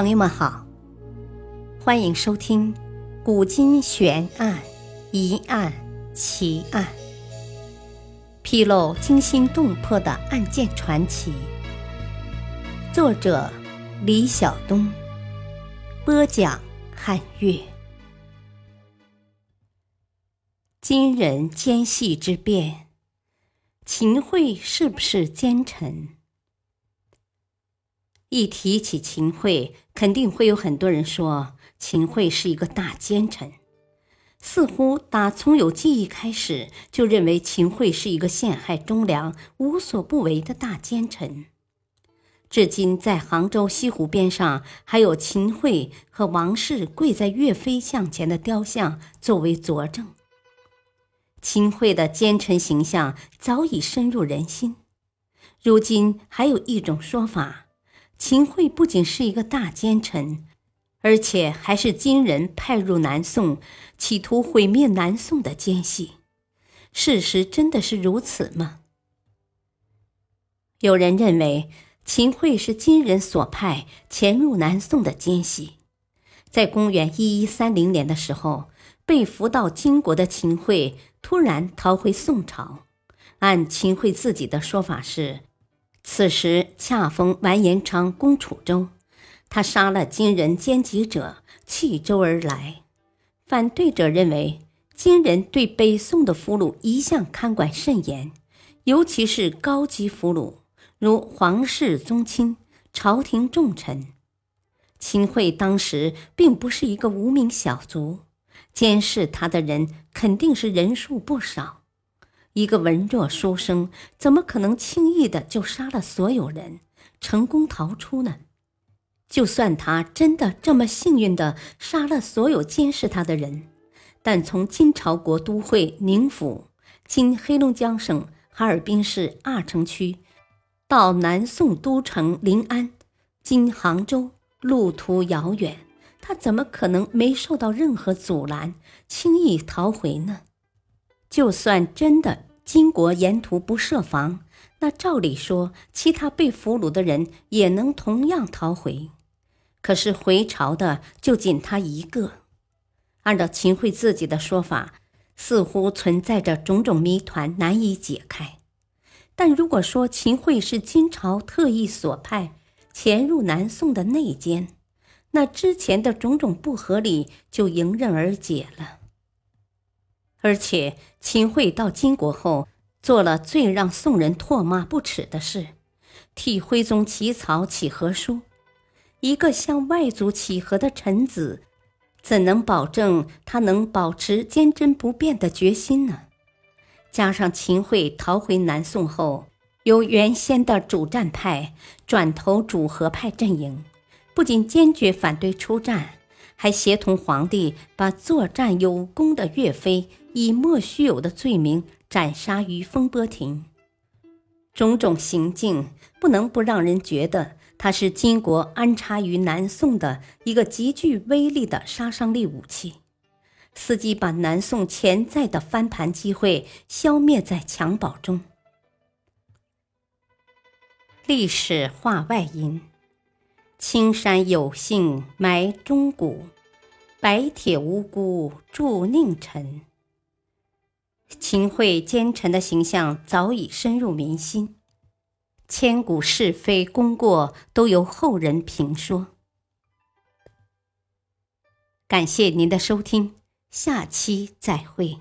朋友们好，欢迎收听《古今悬案、疑案、奇案》，披露惊心动魄的案件传奇。作者：李晓东，播讲：汉月。金人奸细之变，秦桧是不是奸臣？一提起秦桧，肯定会有很多人说秦桧是一个大奸臣。似乎打从有记忆开始，就认为秦桧是一个陷害忠良、无所不为的大奸臣。至今，在杭州西湖边上，还有秦桧和王氏跪在岳飞像前的雕像作为佐证。秦桧的奸臣形象早已深入人心。如今，还有一种说法。秦桧不仅是一个大奸臣，而且还是金人派入南宋，企图毁灭南宋的奸细。事实真的是如此吗？有人认为秦桧是金人所派潜入南宋的奸细。在公元一一三零年的时候，被俘到金国的秦桧突然逃回宋朝。按秦桧自己的说法是。此时恰逢完颜昌攻楚州，他杀了金人奸计者，弃州而来。反对者认为，金人对北宋的俘虏一向看管甚严，尤其是高级俘虏，如皇室宗亲、朝廷重臣。秦桧当时并不是一个无名小卒，监视他的人肯定是人数不少。一个文弱书生怎么可能轻易的就杀了所有人，成功逃出呢？就算他真的这么幸运的杀了所有监视他的人，但从金朝国都会宁府（今黑龙江省哈尔滨市阿城区）到南宋都城临安（今杭州），路途遥远，他怎么可能没受到任何阻拦，轻易逃回呢？就算真的。金国沿途不设防，那照理说，其他被俘虏的人也能同样逃回。可是回朝的就仅他一个。按照秦桧自己的说法，似乎存在着种种谜团难以解开。但如果说秦桧是金朝特意所派潜入南宋的内奸，那之前的种种不合理就迎刃而解了。而且，秦桧到金国后，做了最让宋人唾骂不耻的事，替徽宗起草起和书。一个向外族起和的臣子，怎能保证他能保持坚贞不变的决心呢？加上秦桧逃回南宋后，由原先的主战派转投主和派阵营，不仅坚决反对出战。还协同皇帝把作战有功的岳飞以莫须有的罪名斩杀于风波亭，种种行径不能不让人觉得他是金国安插于南宋的一个极具威力的杀伤力武器，伺机把南宋潜在的翻盘机会消灭在襁褓中。历史话外音。青山有幸埋忠骨，白铁无辜铸佞臣。秦桧奸臣的形象早已深入民心，千古是非功过都由后人评说。感谢您的收听，下期再会。